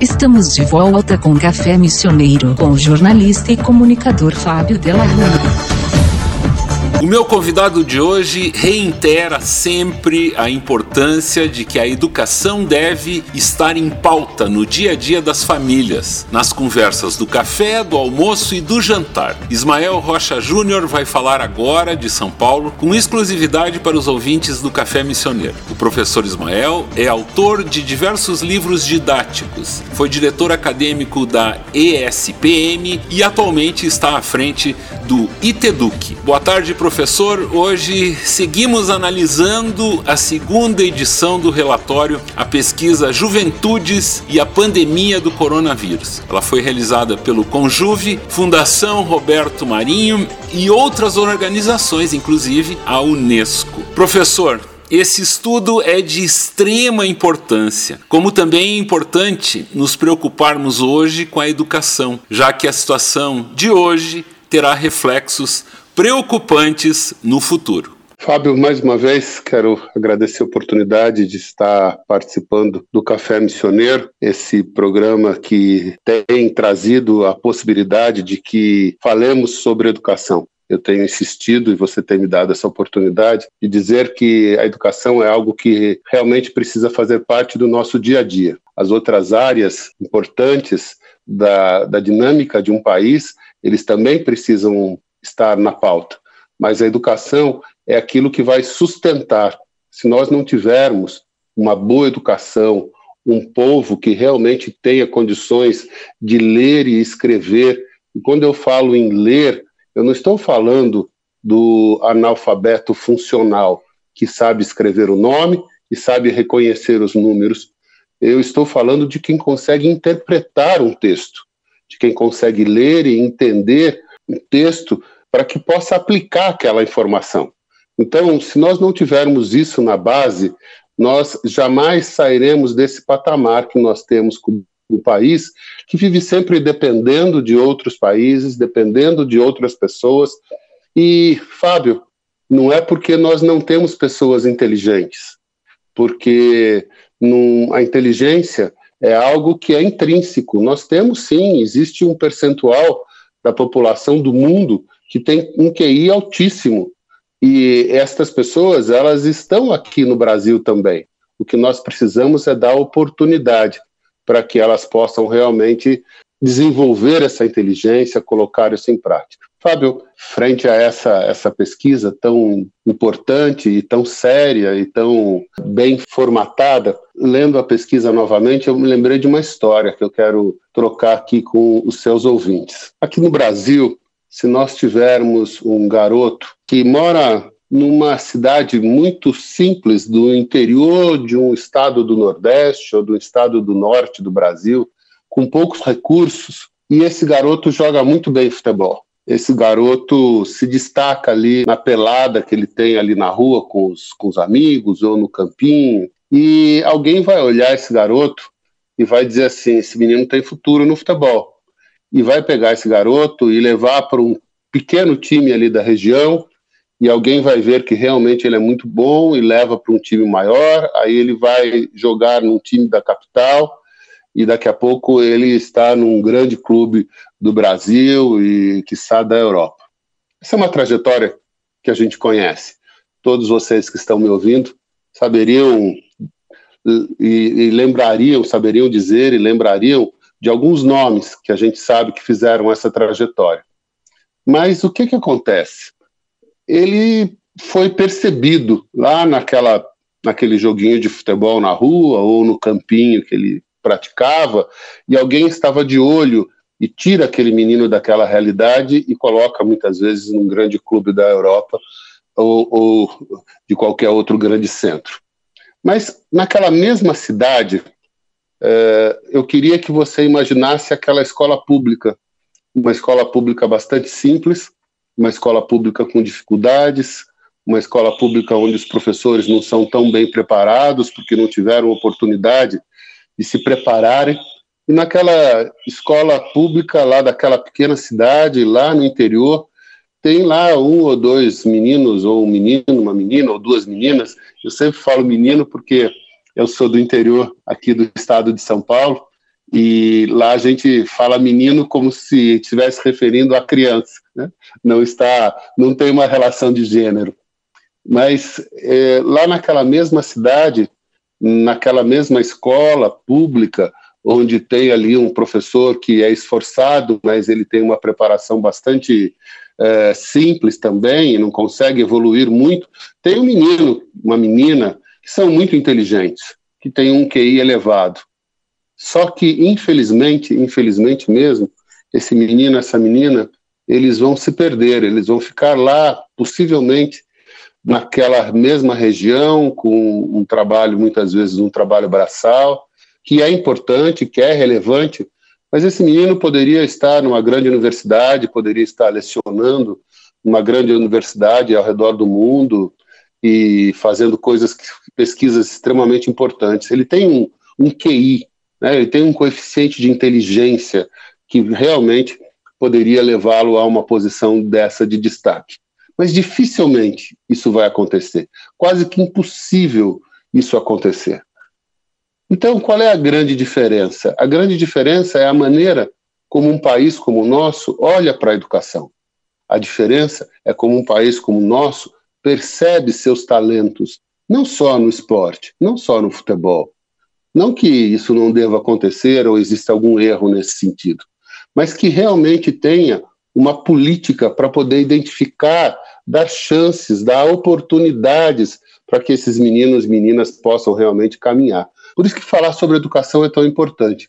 Estamos de volta com Café Missioneiro com o jornalista e comunicador Fábio Della Rua. O meu convidado de hoje reitera sempre a importância de que a educação deve estar em pauta no dia a dia das famílias, nas conversas do café, do almoço e do jantar. Ismael Rocha Júnior vai falar agora de São Paulo com exclusividade para os ouvintes do Café Missioneiro. O professor Ismael é autor de diversos livros didáticos, foi diretor acadêmico da ESPM e atualmente está à frente do ITEDUC. Boa tarde, professor professor. Hoje seguimos analisando a segunda edição do relatório A Pesquisa Juventudes e a Pandemia do Coronavírus. Ela foi realizada pelo Conjuve, Fundação Roberto Marinho e outras organizações, inclusive a Unesco. Professor, esse estudo é de extrema importância, como também é importante nos preocuparmos hoje com a educação, já que a situação de hoje terá reflexos preocupantes no futuro. Fábio, mais uma vez quero agradecer a oportunidade de estar participando do Café Missioneiro, esse programa que tem trazido a possibilidade de que falemos sobre educação. Eu tenho insistido e você tem me dado essa oportunidade de dizer que a educação é algo que realmente precisa fazer parte do nosso dia a dia. As outras áreas importantes da, da dinâmica de um país, eles também precisam estar na pauta, mas a educação é aquilo que vai sustentar. Se nós não tivermos uma boa educação, um povo que realmente tenha condições de ler e escrever, e quando eu falo em ler, eu não estou falando do analfabeto funcional, que sabe escrever o nome e sabe reconhecer os números. Eu estou falando de quem consegue interpretar um texto, de quem consegue ler e entender um texto para que possa aplicar aquela informação. Então, se nós não tivermos isso na base, nós jamais sairemos desse patamar que nós temos com um país que vive sempre dependendo de outros países, dependendo de outras pessoas. E, Fábio, não é porque nós não temos pessoas inteligentes, porque num, a inteligência é algo que é intrínseco. Nós temos sim, existe um percentual da população do mundo que tem um QI altíssimo. E estas pessoas, elas estão aqui no Brasil também. O que nós precisamos é dar oportunidade para que elas possam realmente desenvolver essa inteligência, colocar isso em prática. Fábio, frente a essa, essa pesquisa tão importante e tão séria e tão bem formatada, lendo a pesquisa novamente, eu me lembrei de uma história que eu quero trocar aqui com os seus ouvintes. Aqui no Brasil, se nós tivermos um garoto que mora numa cidade muito simples do interior de um estado do Nordeste ou do estado do Norte do Brasil, com poucos recursos, e esse garoto joga muito bem futebol. Esse garoto se destaca ali na pelada que ele tem ali na rua com os, com os amigos ou no campinho, e alguém vai olhar esse garoto e vai dizer assim: esse menino tem futuro no futebol. E vai pegar esse garoto e levar para um pequeno time ali da região. E alguém vai ver que realmente ele é muito bom e leva para um time maior, aí ele vai jogar num time da capital e daqui a pouco ele está num grande clube do Brasil e que está da Europa. Essa é uma trajetória que a gente conhece. Todos vocês que estão me ouvindo saberiam e, e lembrariam, saberiam dizer e lembrariam de alguns nomes que a gente sabe que fizeram essa trajetória. Mas o que, que acontece? Ele foi percebido lá naquela, naquele joguinho de futebol na rua ou no campinho que ele praticava, e alguém estava de olho e tira aquele menino daquela realidade e coloca muitas vezes num grande clube da Europa ou, ou de qualquer outro grande centro. Mas naquela mesma cidade, é, eu queria que você imaginasse aquela escola pública, uma escola pública bastante simples, uma escola pública com dificuldades, uma escola pública onde os professores não são tão bem preparados porque não tiveram oportunidade de se prepararem. E naquela escola pública lá daquela pequena cidade, lá no interior, tem lá um ou dois meninos, ou um menino, uma menina, ou duas meninas. Eu sempre falo menino porque eu sou do interior aqui do estado de São Paulo E lá a gente fala menino como se estivesse referindo a criança, né? não está, não tem uma relação de gênero. Mas é, lá naquela mesma cidade, naquela mesma escola pública, onde tem ali um professor que é esforçado, mas ele tem uma preparação bastante é, simples também, não consegue evoluir muito, tem um menino, uma menina, que são muito inteligentes, que tem um QI elevado. Só que, infelizmente, infelizmente mesmo, esse menino, essa menina, eles vão se perder, eles vão ficar lá, possivelmente, naquela mesma região, com um trabalho, muitas vezes, um trabalho braçal, que é importante, que é relevante, mas esse menino poderia estar numa grande universidade, poderia estar lecionando numa grande universidade ao redor do mundo e fazendo coisas, pesquisas extremamente importantes. Ele tem um, um QI, né? ele tem um coeficiente de inteligência que realmente poderia levá-lo a uma posição dessa de destaque. Mas dificilmente isso vai acontecer. Quase que impossível isso acontecer. Então, qual é a grande diferença? A grande diferença é a maneira como um país como o nosso olha para a educação. A diferença é como um país como o nosso percebe seus talentos, não só no esporte, não só no futebol. Não que isso não deva acontecer ou exista algum erro nesse sentido, mas que realmente tenha uma política para poder identificar, dar chances, dar oportunidades para que esses meninos e meninas possam realmente caminhar. Por isso que falar sobre educação é tão importante.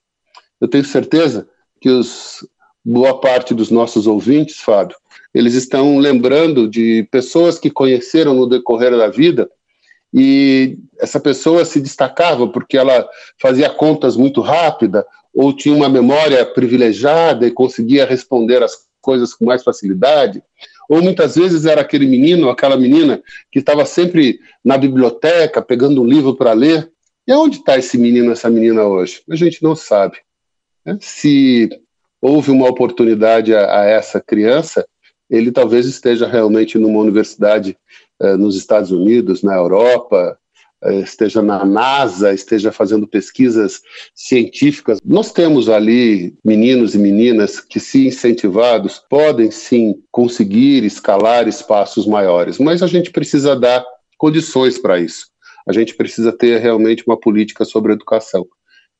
Eu tenho certeza que os, boa parte dos nossos ouvintes, Fábio, eles estão lembrando de pessoas que conheceram no decorrer da vida e essa pessoa se destacava porque ela fazia contas muito rápida ou tinha uma memória privilegiada e conseguia responder as coisas com mais facilidade, ou muitas vezes era aquele menino, aquela menina que estava sempre na biblioteca pegando um livro para ler. E onde está esse menino, essa menina hoje? A gente não sabe. Né? Se houve uma oportunidade a, a, essa criança, ele talvez esteja realmente numa universidade eh, nos Estados Unidos, na Europa, esteja na NASA, esteja fazendo pesquisas científicas. Nós temos ali meninos e meninas que, se incentivados, podem sim conseguir escalar espaços maiores, mas a gente precisa dar condições para isso. A gente precisa ter realmente uma política sobre educação.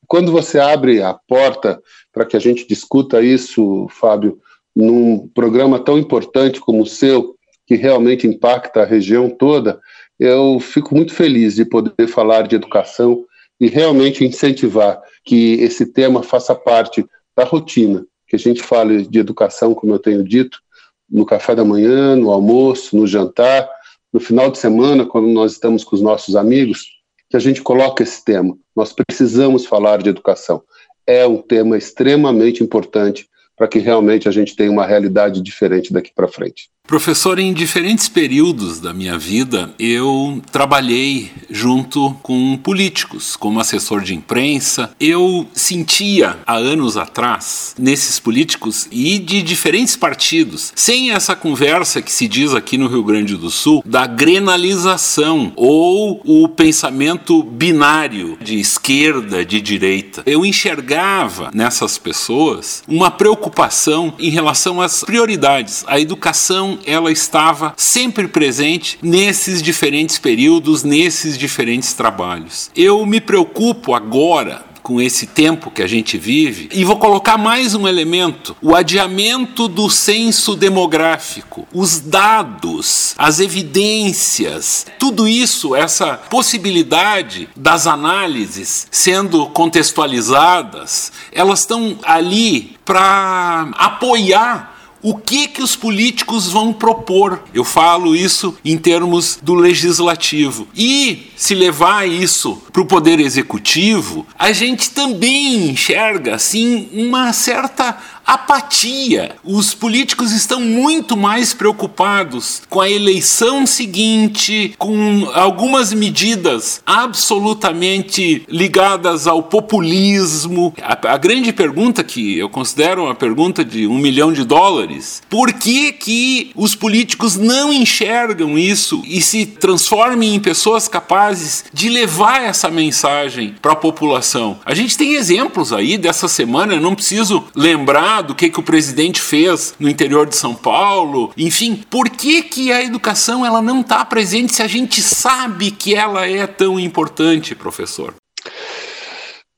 Quando você abre a porta para que a gente discuta isso, Fábio, num programa tão importante como o seu, que realmente impacta a região toda, eu fico muito feliz de poder falar de educação e realmente incentivar que esse tema faça parte da rotina, que a gente fale de educação, como eu tenho dito, no café da manhã, no almoço, no jantar, no final de semana, quando nós estamos com os nossos amigos, que a gente coloque esse tema. Nós precisamos falar de educação. É um tema extremamente importante para que realmente a gente tenha uma realidade diferente daqui para frente. Professor, em diferentes períodos da minha vida, eu trabalhei junto com políticos, como assessor de imprensa. Eu sentia, há anos atrás, nesses políticos e de diferentes partidos, sem essa conversa que se diz aqui no Rio Grande do Sul, da grenalização ou o pensamento binário de esquerda, de direita. Eu enxergava nessas pessoas uma preocupação em relação às prioridades, a educação ela estava sempre presente nesses diferentes períodos, nesses diferentes trabalhos. Eu me preocupo agora com esse tempo que a gente vive. E vou colocar mais um elemento: o adiamento do censo demográfico, os dados, as evidências, tudo isso, essa possibilidade das análises sendo contextualizadas, elas estão ali para apoiar o que que os políticos vão propor? Eu falo isso em termos do legislativo. E se levar isso para o poder executivo, a gente também enxerga assim uma certa apatia. Os políticos estão muito mais preocupados com a eleição seguinte, com algumas medidas absolutamente ligadas ao populismo. A, a grande pergunta que eu considero uma pergunta de um milhão de dólares: por que que os políticos não enxergam isso e se transformem em pessoas capazes de levar essa mensagem para a população? A gente tem exemplos aí dessa semana. Eu não preciso lembrar do que que o presidente fez no interior de São Paulo. Enfim, por que que a educação ela não está presente se a gente sabe que ela é tão importante, professor?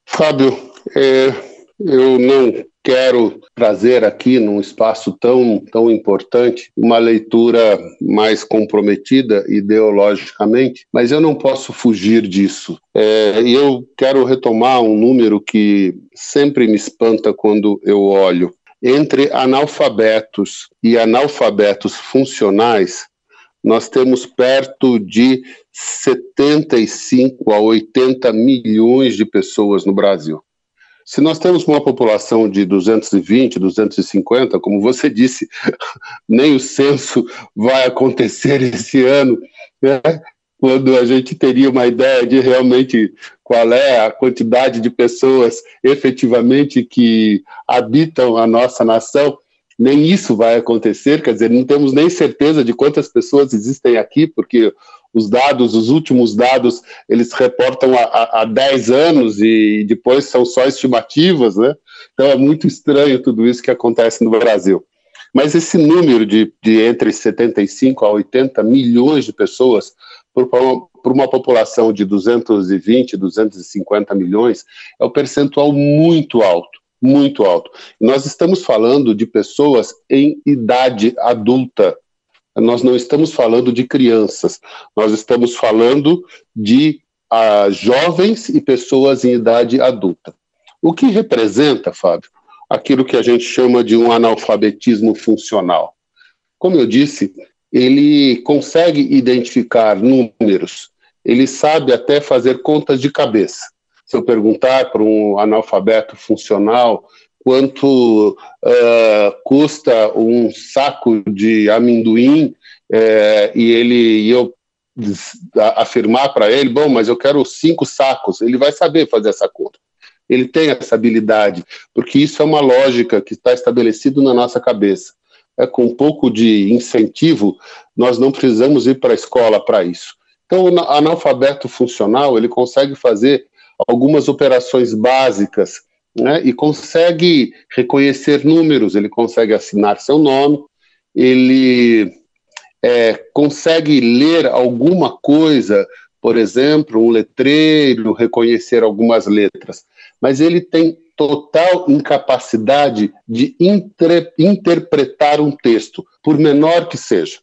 Fábio, é, eu não quero trazer aqui num espaço tão, tão importante uma leitura mais comprometida ideologicamente, mas eu não posso fugir disso. É, eu quero retomar um número que sempre me espanta quando eu olho. Entre analfabetos e analfabetos funcionais, nós temos perto de 75 a 80 milhões de pessoas no Brasil. Se nós temos uma população de 220, 250, como você disse, nem o censo vai acontecer esse ano, né? quando a gente teria uma ideia de realmente qual é a quantidade de pessoas efetivamente que habitam a nossa nação, nem isso vai acontecer, quer dizer, não temos nem certeza de quantas pessoas existem aqui, porque os dados, os últimos dados, eles reportam há, há 10 anos e depois são só estimativas, né? Então é muito estranho tudo isso que acontece no Brasil. Mas esse número de, de entre 75 a 80 milhões de pessoas por, por uma população de 220, 250 milhões é um percentual muito alto muito alto. Nós estamos falando de pessoas em idade adulta, nós não estamos falando de crianças, nós estamos falando de uh, jovens e pessoas em idade adulta. O que representa, Fábio, aquilo que a gente chama de um analfabetismo funcional? Como eu disse, ele consegue identificar números, ele sabe até fazer contas de cabeça. Se eu perguntar para um analfabeto funcional quanto uh, custa um saco de amendoim é, e ele e eu afirmar para ele, bom, mas eu quero cinco sacos, ele vai saber fazer essa conta. Ele tem essa habilidade, porque isso é uma lógica que está estabelecido na nossa cabeça. É com um pouco de incentivo, nós não precisamos ir para a escola para isso. Então, o analfabeto funcional ele consegue fazer algumas operações básicas né, e consegue reconhecer números, ele consegue assinar seu nome, ele é, consegue ler alguma coisa, por exemplo, um letreiro, reconhecer algumas letras, mas ele tem total incapacidade de inter interpretar um texto, por menor que seja.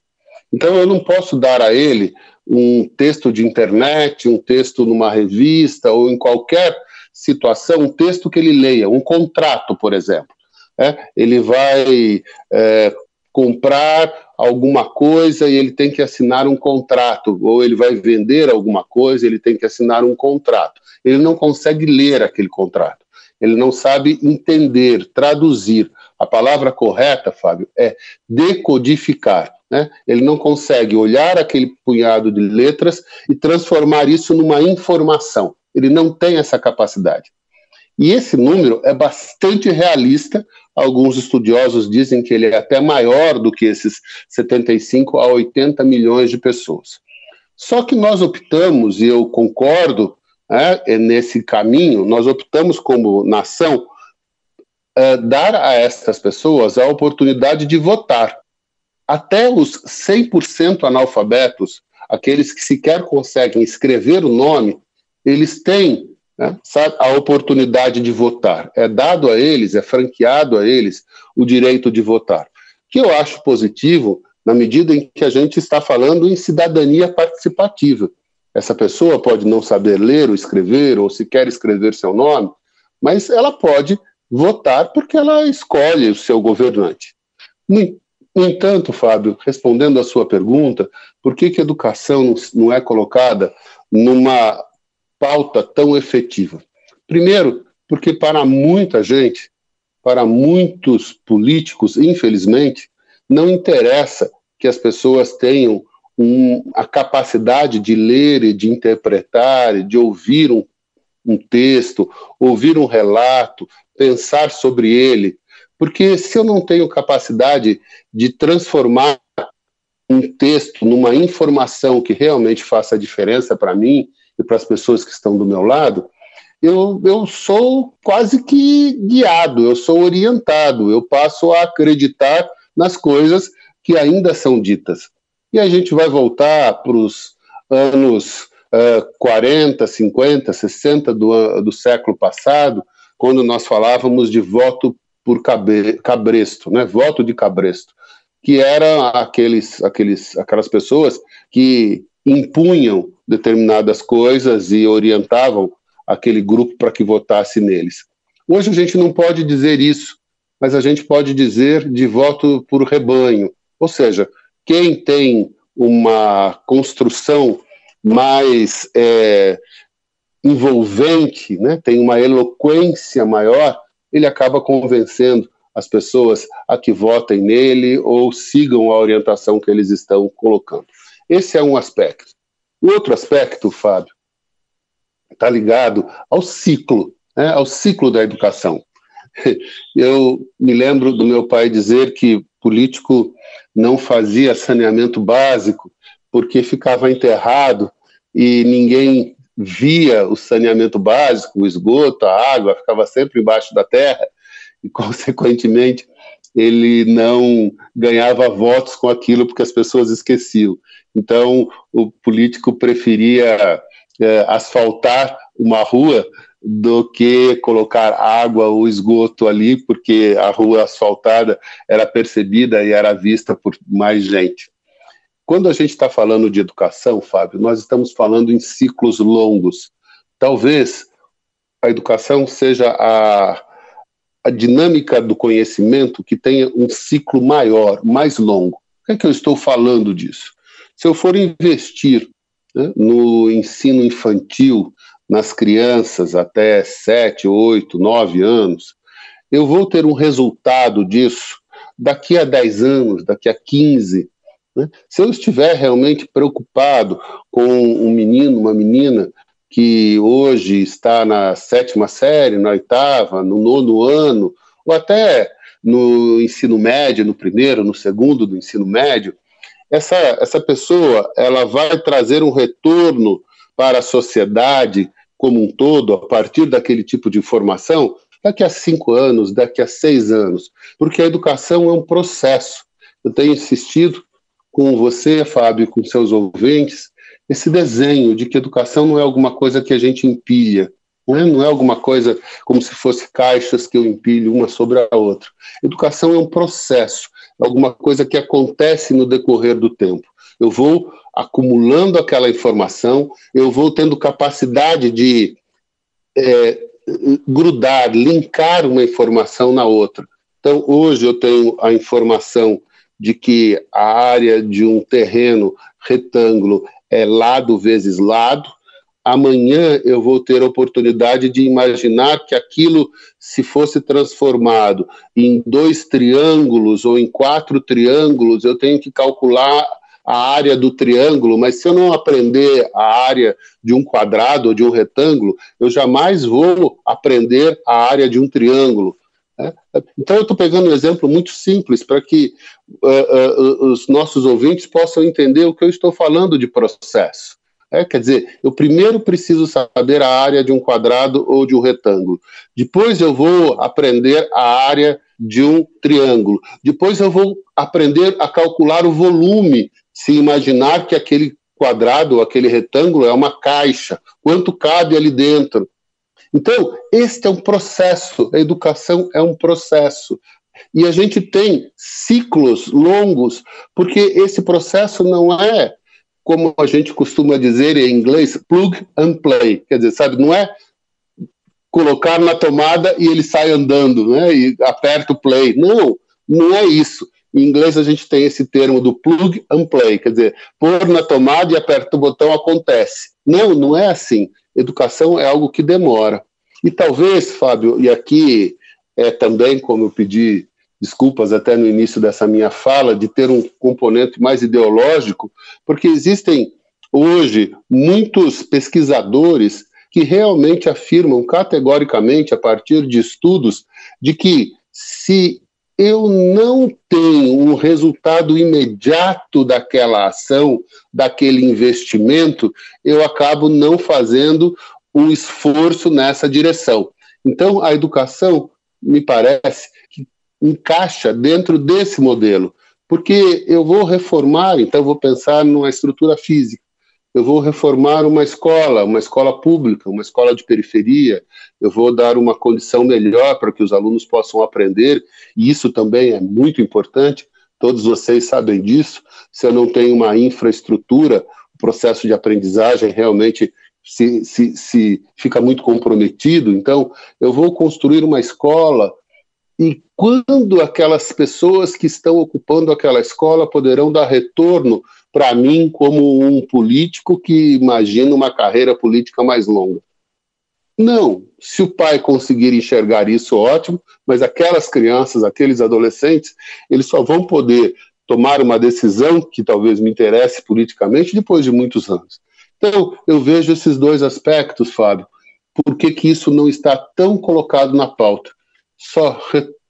Então, eu não posso dar a ele um texto de internet, um texto numa revista ou em qualquer situação, um texto que ele leia, um contrato, por exemplo. É, ele vai é, comprar alguma coisa e ele tem que assinar um contrato, ou ele vai vender alguma coisa, ele tem que assinar um contrato. Ele não consegue ler aquele contrato, ele não sabe entender, traduzir. A palavra correta, Fábio, é decodificar. Né? Ele não consegue olhar aquele punhado de letras e transformar isso numa informação. Ele não tem essa capacidade. E esse número é bastante realista. Alguns estudiosos dizem que ele é até maior do que esses 75 a 80 milhões de pessoas. Só que nós optamos, e eu concordo né, é nesse caminho, nós optamos como nação é, dar a essas pessoas a oportunidade de votar até os 100% analfabetos, aqueles que sequer conseguem escrever o nome, eles têm né, a oportunidade de votar. É dado a eles, é franqueado a eles o direito de votar. Que eu acho positivo na medida em que a gente está falando em cidadania participativa. Essa pessoa pode não saber ler ou escrever, ou sequer escrever seu nome, mas ela pode votar porque ela escolhe o seu governante. No entanto, Fábio, respondendo à sua pergunta, por que, que educação não é colocada numa pauta tão efetiva? Primeiro, porque para muita gente para muitos políticos, infelizmente, não interessa que as pessoas tenham um, a capacidade de ler e de interpretar, de ouvir um, um texto, ouvir um relato, pensar sobre ele. Porque se eu não tenho capacidade de transformar um texto numa informação que realmente faça diferença para mim e para as pessoas que estão do meu lado, eu, eu sou quase que guiado, eu sou orientado, eu passo a acreditar nas coisas que ainda são ditas. E a gente vai voltar para os anos uh, 40, 50, 60 do, do século passado, quando nós falávamos de voto por cabresto, né? voto de cabresto, que eram aqueles, aqueles, aquelas pessoas que impunham determinadas coisas e orientavam aquele grupo para que votasse neles. Hoje a gente não pode dizer isso, mas a gente pode dizer de voto por rebanho, ou seja, quem tem uma construção mais é, envolvente, né, tem uma eloquência maior, ele acaba convencendo as pessoas a que votem nele ou sigam a orientação que eles estão colocando. Esse é um aspecto. Outro aspecto, Fábio, está ligado ao ciclo, né, ao ciclo da educação. Eu me lembro do meu pai dizer que político não fazia saneamento básico porque ficava enterrado e ninguém via o saneamento básico, o esgoto, a água, ficava sempre embaixo da terra e, consequentemente, ele não ganhava votos com aquilo porque as pessoas esqueciam. Então, o político preferia é, asfaltar uma rua do que colocar água ou esgoto ali, porque a rua asfaltada era percebida e era vista por mais gente. Quando a gente está falando de educação, Fábio, nós estamos falando em ciclos longos. Talvez a educação seja a, a dinâmica do conhecimento que tenha um ciclo maior, mais longo. Por que, é que eu estou falando disso? Se eu for investir né, no ensino infantil, nas crianças até 7, 8, 9 anos, eu vou ter um resultado disso daqui a 10 anos, daqui a 15. Né? Se eu estiver realmente preocupado com um menino, uma menina que hoje está na sétima série, na oitava, no nono ano, ou até no ensino médio, no primeiro, no segundo do ensino médio, essa, essa pessoa ela vai trazer um retorno para a sociedade como um todo, a partir daquele tipo de informação, daqui a cinco anos, daqui a seis anos, porque a educação é um processo. Eu tenho insistido com você, Fábio, com seus ouvintes, esse desenho de que educação não é alguma coisa que a gente empilha, não é, não é alguma coisa como se fosse caixas que eu empilho uma sobre a outra. Educação é um processo, alguma coisa que acontece no decorrer do tempo. Eu vou acumulando aquela informação, eu vou tendo capacidade de é, grudar, linkar uma informação na outra. Então, hoje eu tenho a informação de que a área de um terreno retângulo é lado vezes lado. Amanhã eu vou ter a oportunidade de imaginar que aquilo, se fosse transformado em dois triângulos ou em quatro triângulos, eu tenho que calcular a área do triângulo, mas se eu não aprender a área de um quadrado ou de um retângulo, eu jamais vou aprender a área de um triângulo. Né? Então, eu estou pegando um exemplo muito simples para que uh, uh, os nossos ouvintes possam entender o que eu estou falando de processo. É, quer dizer, eu primeiro preciso saber a área de um quadrado ou de um retângulo. Depois eu vou aprender a área de um triângulo. Depois eu vou aprender a calcular o volume se imaginar que aquele quadrado, aquele retângulo é uma caixa, quanto cabe ali dentro. Então, este é um processo, a educação é um processo. E a gente tem ciclos longos, porque esse processo não é, como a gente costuma dizer em inglês, plug and play. Quer dizer, sabe, não é colocar na tomada e ele sai andando, né? E aperta o play. Não, não é isso. Em inglês a gente tem esse termo do plug and play, quer dizer, pôr na tomada e aperta o botão acontece. Não, não é assim. Educação é algo que demora. E talvez, Fábio, e aqui é também, como eu pedi desculpas até no início dessa minha fala, de ter um componente mais ideológico, porque existem hoje muitos pesquisadores que realmente afirmam categoricamente, a partir de estudos, de que se eu não tenho um resultado imediato daquela ação, daquele investimento, eu acabo não fazendo um esforço nessa direção. Então, a educação, me parece, encaixa dentro desse modelo, porque eu vou reformar, então vou pensar numa estrutura física. Eu vou reformar uma escola, uma escola pública, uma escola de periferia, eu vou dar uma condição melhor para que os alunos possam aprender, e isso também é muito importante, todos vocês sabem disso. Se eu não tenho uma infraestrutura, o processo de aprendizagem realmente se, se, se fica muito comprometido. Então, eu vou construir uma escola e quando aquelas pessoas que estão ocupando aquela escola poderão dar retorno para mim como um político que imagina uma carreira política mais longa. Não, se o pai conseguir enxergar isso, ótimo, mas aquelas crianças, aqueles adolescentes, eles só vão poder tomar uma decisão que talvez me interesse politicamente depois de muitos anos. Então, eu vejo esses dois aspectos, Fábio. Por que, que isso não está tão colocado na pauta? Só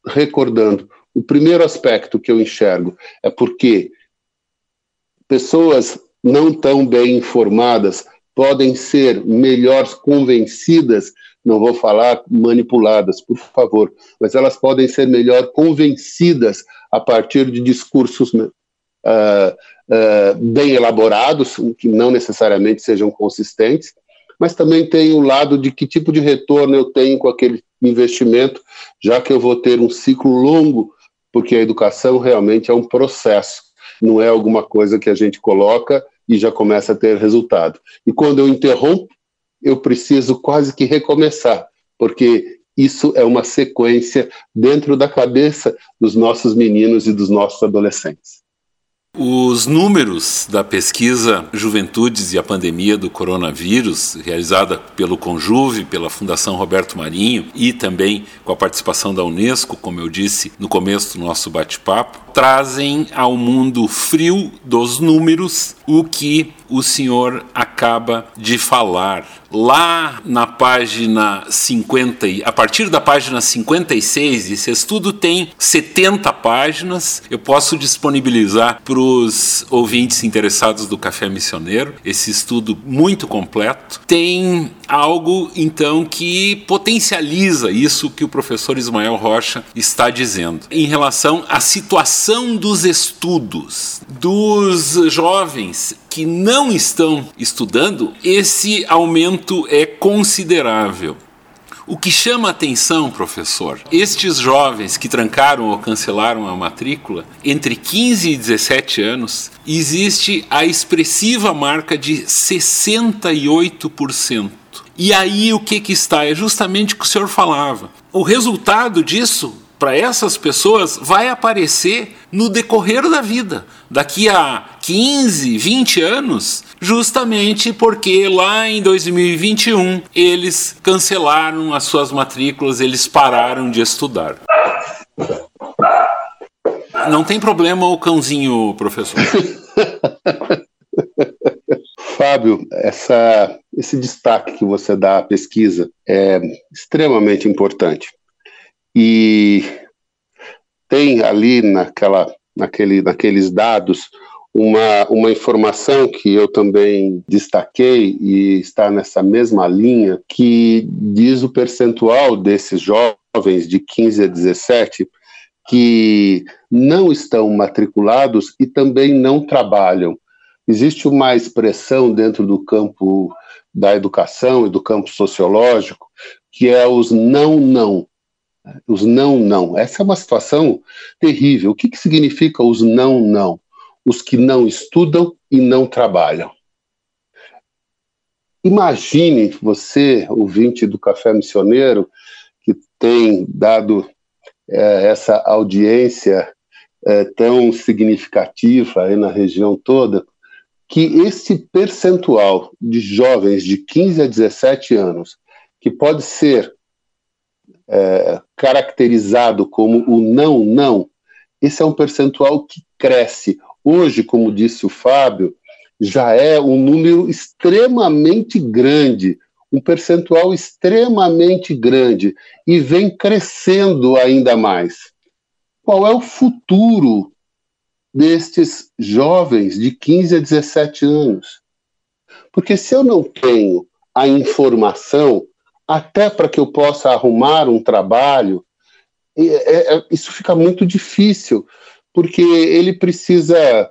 recordando, o primeiro aspecto que eu enxergo é porque pessoas não tão bem informadas podem ser melhor convencidas, não vou falar manipuladas, por favor, mas elas podem ser melhor convencidas a partir de discursos uh, uh, bem elaborados, que não necessariamente sejam consistentes, mas também tem o lado de que tipo de retorno eu tenho com aquele investimento, já que eu vou ter um ciclo longo, porque a educação realmente é um processo não é alguma coisa que a gente coloca e já começa a ter resultado. E quando eu interrompo, eu preciso quase que recomeçar, porque isso é uma sequência dentro da cabeça dos nossos meninos e dos nossos adolescentes. Os números da pesquisa Juventudes e a Pandemia do Coronavírus, realizada pelo Conjuve, pela Fundação Roberto Marinho e também com a participação da Unesco, como eu disse no começo do nosso bate-papo, trazem ao mundo frio dos números o que o senhor acaba de falar. Lá na página 50, a partir da página 56, esse estudo tem 70 páginas. Eu posso disponibilizar para os ouvintes interessados do Café Missioneiro esse estudo muito completo. Tem algo então que potencializa isso que o professor Ismael Rocha está dizendo em relação à situação dos estudos dos jovens que não estão estudando, esse aumento é considerável. O que chama atenção, professor, estes jovens que trancaram ou cancelaram a matrícula, entre 15 e 17 anos, existe a expressiva marca de 68%. E aí o que, que está? É justamente o que o senhor falava. O resultado disso para essas pessoas vai aparecer no decorrer da vida, daqui a 15, 20 anos, justamente porque lá em 2021 eles cancelaram as suas matrículas, eles pararam de estudar. Não tem problema o cãozinho, professor. Fábio, essa, esse destaque que você dá à pesquisa é extremamente importante. E tem ali naquela, naquele, naqueles dados uma, uma informação que eu também destaquei e está nessa mesma linha, que diz o percentual desses jovens de 15 a 17 que não estão matriculados e também não trabalham. Existe uma expressão dentro do campo da educação e do campo sociológico que é os não não os não, não. Essa é uma situação terrível. O que, que significa os não, não? Os que não estudam e não trabalham. Imagine você, ouvinte do Café Missioneiro, que tem dado é, essa audiência é, tão significativa aí na região toda, que esse percentual de jovens de 15 a 17 anos, que pode ser é, caracterizado como o não, não, esse é um percentual que cresce. Hoje, como disse o Fábio, já é um número extremamente grande, um percentual extremamente grande, e vem crescendo ainda mais. Qual é o futuro destes jovens de 15 a 17 anos? Porque se eu não tenho a informação, até para que eu possa arrumar um trabalho, é, é, isso fica muito difícil, porque ele precisa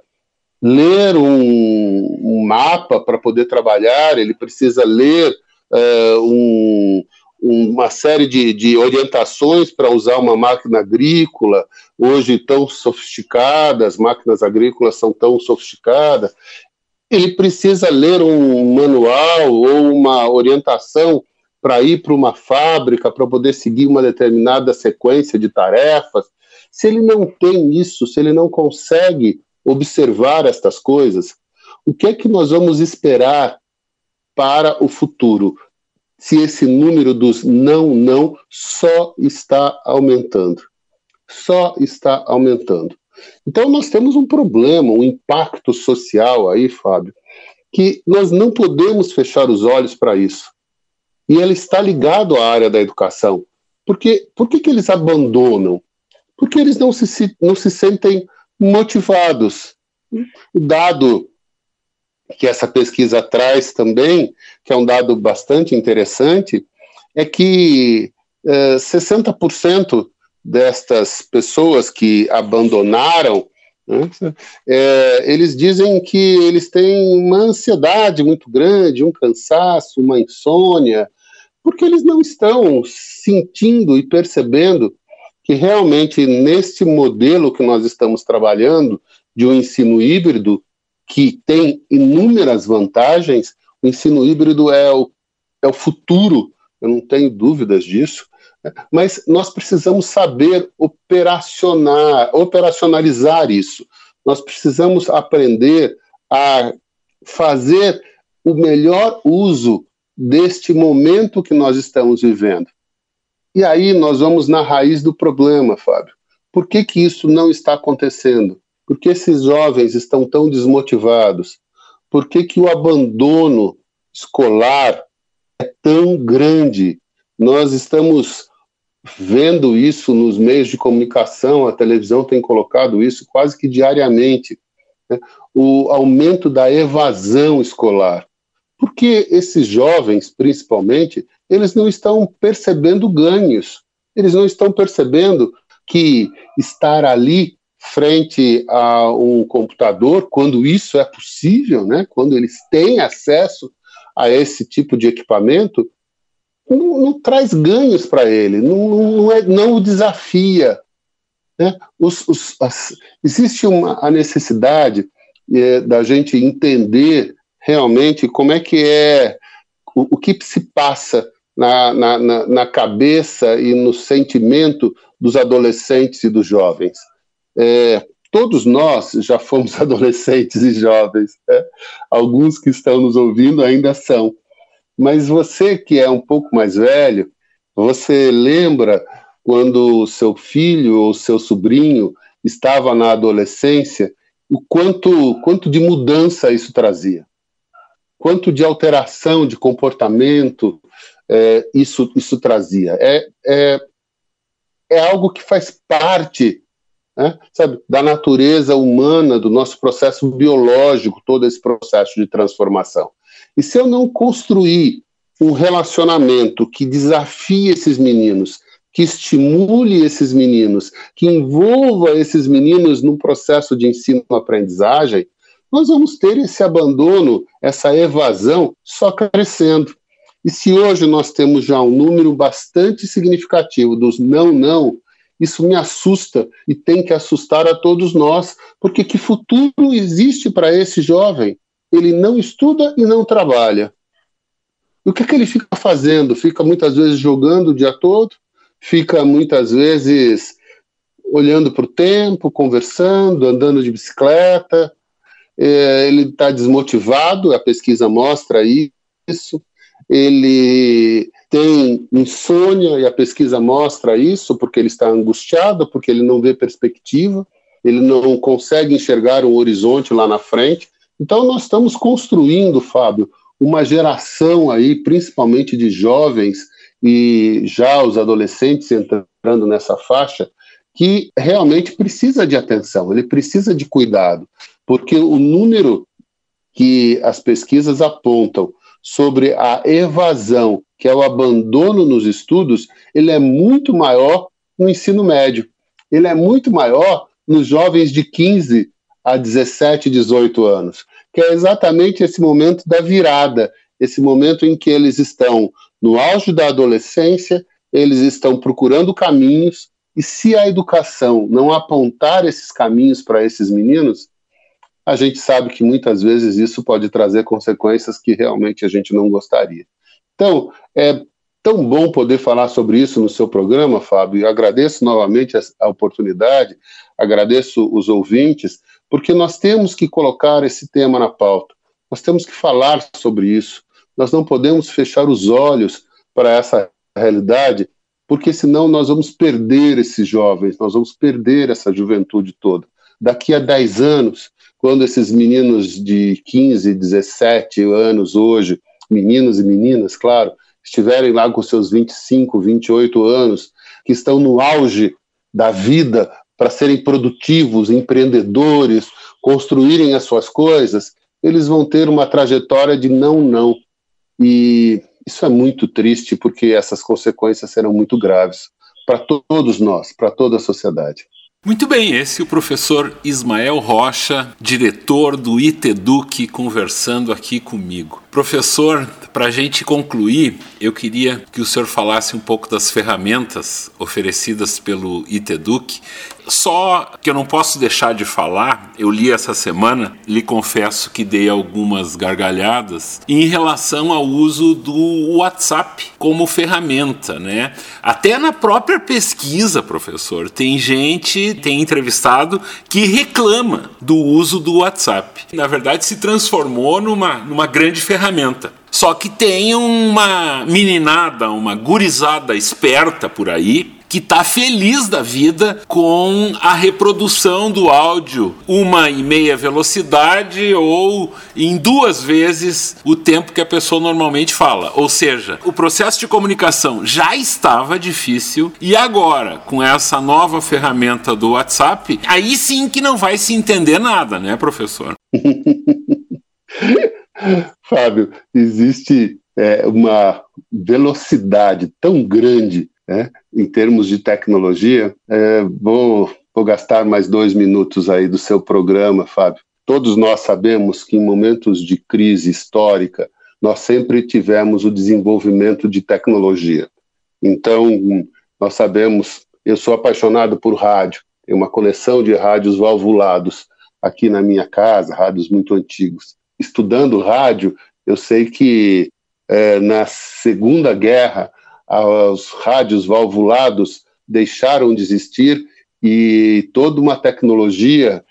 ler um, um mapa para poder trabalhar, ele precisa ler uh, um, uma série de, de orientações para usar uma máquina agrícola, hoje tão sofisticada, as máquinas agrícolas são tão sofisticadas. Ele precisa ler um manual ou uma orientação para ir para uma fábrica para poder seguir uma determinada sequência de tarefas. Se ele não tem isso, se ele não consegue observar estas coisas, o que é que nós vamos esperar para o futuro? Se esse número dos não, não só está aumentando. Só está aumentando. Então, nós temos um problema, um impacto social aí, Fábio, que nós não podemos fechar os olhos para isso e ele está ligado à área da educação. Porque, por que, que eles abandonam? Porque eles não se, não se sentem motivados. O dado que essa pesquisa traz também, que é um dado bastante interessante, é que eh, 60% destas pessoas que abandonaram, né, é, eles dizem que eles têm uma ansiedade muito grande, um cansaço, uma insônia, porque eles não estão sentindo e percebendo que realmente neste modelo que nós estamos trabalhando de um ensino híbrido que tem inúmeras vantagens, o ensino híbrido é o, é o futuro, eu não tenho dúvidas disso, né? mas nós precisamos saber operacionar, operacionalizar isso. Nós precisamos aprender a fazer o melhor uso deste momento que nós estamos vivendo. E aí nós vamos na raiz do problema, Fábio. Por que, que isso não está acontecendo? Por que esses jovens estão tão desmotivados? Por que, que o abandono escolar é tão grande? Nós estamos vendo isso nos meios de comunicação, a televisão tem colocado isso Porque esses jovens, principalmente, eles não estão percebendo ganhos, eles não estão percebendo que estar ali frente a um computador, quando isso é possível, né, quando eles têm acesso a esse tipo de equipamento, não, não traz ganhos para ele, não, não, é, não o desafia. Né? Os, os, as, existe uma, a necessidade é, da gente entender realmente como é que é, o, o que se passa na, na, na, cabeça e no sentimento dos adolescentes e dos jovens. É, todos nós já fomos adolescentes e jovens, né? alguns que estão nos ouvindo ainda são. Mas você que é um pouco mais velho, você lembra quando o seu filho ou seu sobrinho estava na adolescência, o quanto, quanto de mudança isso trazia? Quanto de alteração de comportamento é, isso, isso trazia. É, é, é algo que faz parte né, sabe, da natureza humana, do nosso processo biológico, todo esse processo de transformação. E se eu não construir um relacionamento que desafie esses meninos, que estimule esses meninos, que envolva esses meninos num processo de ensino-aprendizagem, nós vamos ter esse abandono, essa evasão só crescendo. E se hoje nós temos já um número bastante significativo dos não, não, isso me assusta e tem que assustar a todos nós, porque que futuro existe para esse jovem? Ele não estuda e não trabalha. E o que, é que ele fica fazendo? Fica muitas vezes jogando o dia todo, fica muitas vezes olhando para o tempo, conversando, andando de bicicleta, é, ele está desmotivado, a pesquisa mostra isso, ele tem insônia, e a pesquisa mostra isso, porque ele está angustiado, porque ele não vê perspectiva, ele não consegue enxergar um horizonte lá na frente. Então, nós estamos construindo, Fábio, uma geração aí, principalmente de jovens e já os adolescentes entrando nessa faixa, que realmente precisa de atenção, ele precisa de cuidado, porque o número que as pesquisas apontam sobre a evasão, que é o abandono nos estudos, ele é muito maior no ensino médio. Ele é muito maior nos jovens de 15 a 17, 18 anos, que é exatamente esse momento da virada, esse momento em que eles estão no auge da adolescência, eles estão procurando caminhos, e se a educação não apontar esses caminhos para esses meninos, a gente sabe que muitas vezes isso pode trazer consequências que realmente a gente não gostaria. Então, é tão bom poder falar sobre isso no seu programa, Fábio, e agradeço novamente a oportunidade, agradeço os ouvintes, porque nós temos que colocar esse tema na pauta, nós temos que falar sobre isso, nós não podemos fechar os olhos para essa realidade porque senão nós vamos perder esses jovens, nós vamos perder essa juventude toda. Daqui a 10 anos, quando esses meninos de 15, 17 anos hoje, meninos e meninas, claro, estiverem lá com seus 25, 28 anos, que estão no auge da vida para serem produtivos, empreendedores, construírem as suas coisas, eles vão ter uma trajetória de não, não. E isso é muito triste porque essas consequências serão muito graves para todos nós, para toda a sociedade. Muito bem, esse é o professor Ismael Rocha, diretor do ITEDUC, conversando aqui comigo. Professor, para a gente concluir, eu queria que o senhor falasse um pouco das ferramentas oferecidas pelo ITEDUC só que eu não posso deixar de falar, eu li essa semana, lhe confesso que dei algumas gargalhadas em relação ao uso do WhatsApp como ferramenta, né? Até na própria pesquisa, professor, tem gente, tem entrevistado que reclama do uso do WhatsApp. Na verdade, se transformou numa, numa grande ferramenta. Só que tem uma meninada, uma gurizada esperta por aí, que está feliz da vida com a reprodução do áudio, uma e meia velocidade ou em duas vezes o tempo que a pessoa normalmente fala. Ou seja, o processo de comunicação já estava difícil e agora, com essa nova ferramenta do WhatsApp, aí sim que não vai se entender nada, né, professor? Fábio, existe é, uma velocidade tão grande né, em termos de tecnologia. É, vou, vou gastar mais dois minutos aí do seu programa, Fábio. Todos nós sabemos que em momentos de crise histórica, nós sempre tivemos o desenvolvimento de tecnologia. Então, nós sabemos, eu sou apaixonado por rádio, tenho uma coleção de rádios valvulados aqui na minha casa, rádios muito antigos. Estudando rádio, eu sei que é, na Segunda Guerra os rádios valvulados deixaram de existir e toda uma tecnologia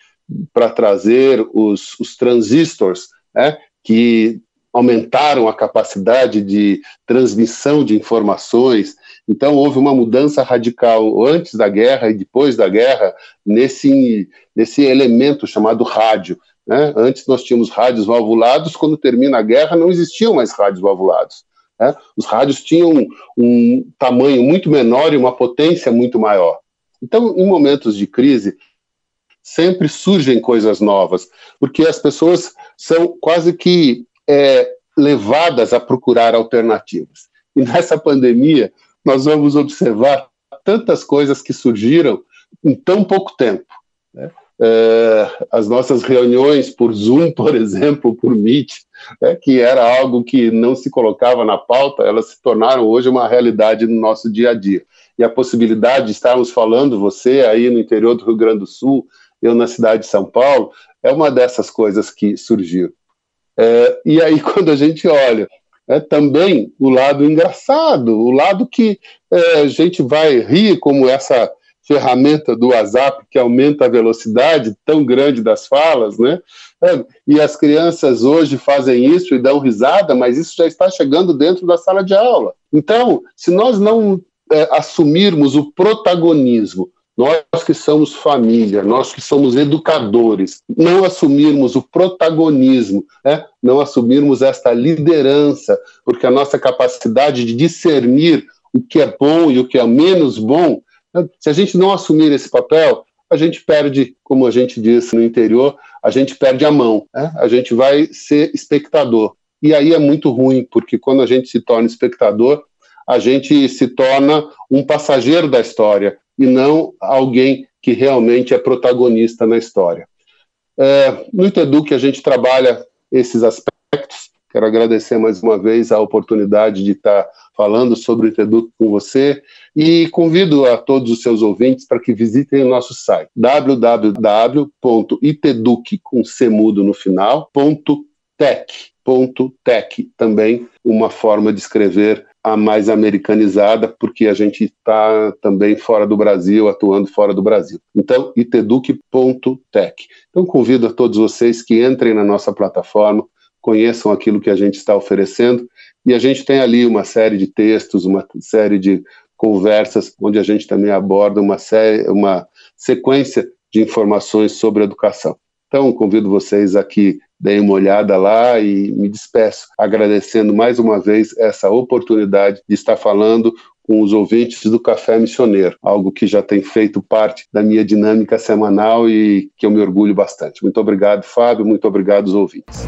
para trazer os, os transistores, né, que aumentaram a capacidade de transmissão de informações. Então, houve uma mudança radical antes da guerra e depois da guerra nesse, nesse elemento chamado rádio. Né? Antes nós tínhamos rádios valvulados, quando termina a guerra não existiam mais rádios valvulados. Né? Os rádios tinham um, tamanho muito menor e uma potência muito maior. Então, em momentos de crise, sempre surgem coisas novas, porque as pessoas são quase que é, levadas a procurar alternativas. E nessa pandemia, nós vamos observar tantas coisas que surgiram em tão pouco tempo. Né? É, as nossas reuniões por Zoom, por exemplo, por Meet, né, que era algo que não se colocava na pauta, elas se tornaram hoje uma realidade no nosso dia a dia. E a possibilidade de estarmos falando, você aí no interior do Rio Grande do Sul, eu na cidade de São Paulo, é uma dessas coisas que surgiu. É, e aí, quando a gente olha é, também o lado engraçado, o lado que é, a gente vai rir, como essa ferramenta do WhatsApp que aumenta a velocidade tão grande das falas, né? É, e as crianças hoje fazem isso e dão risada, mas isso já está chegando dentro da sala de aula. Então, se nós não é, assumirmos o protagonismo nós que somos família, nós que somos educadores, não assumirmos o protagonismo, né? não assumirmos esta liderança, porque a nossa capacidade de discernir o que é bom e o que é menos bom? Se a gente não assumir esse papel, a gente perde, como a gente disse no interior, a gente perde a mão, né? a gente vai ser espectador. E aí é muito ruim, porque quando a gente se torna espectador, a gente se torna um passageiro da história e não alguém que realmente é protagonista na história. É, no Iteduc a gente trabalha esses aspectos. Quero agradecer mais uma vez a oportunidade de estar falando sobre o Iteduc com você e convido a todos os seus ouvintes para que visitem o nosso site www.iteduc com no também uma forma de escrever a mais americanizada, porque a gente está também fora do Brasil, atuando fora do Brasil. Então, iteduc.tech. Então, convido a todos vocês que entrem na nossa plataforma, conheçam aquilo que a gente está oferecendo, e a gente tem ali uma série de textos, uma série de conversas, onde a gente também aborda uma, série, uma sequência de informações sobre educação. Então, convido vocês aqui deem uma olhada lá e me despeço, agradecendo mais uma vez essa oportunidade de estar falando com os ouvintes do Café Missioneiro, algo que já tem feito parte da minha dinâmica semanal e que eu me orgulho bastante. Muito obrigado, Fábio, muito obrigado aos ouvintes.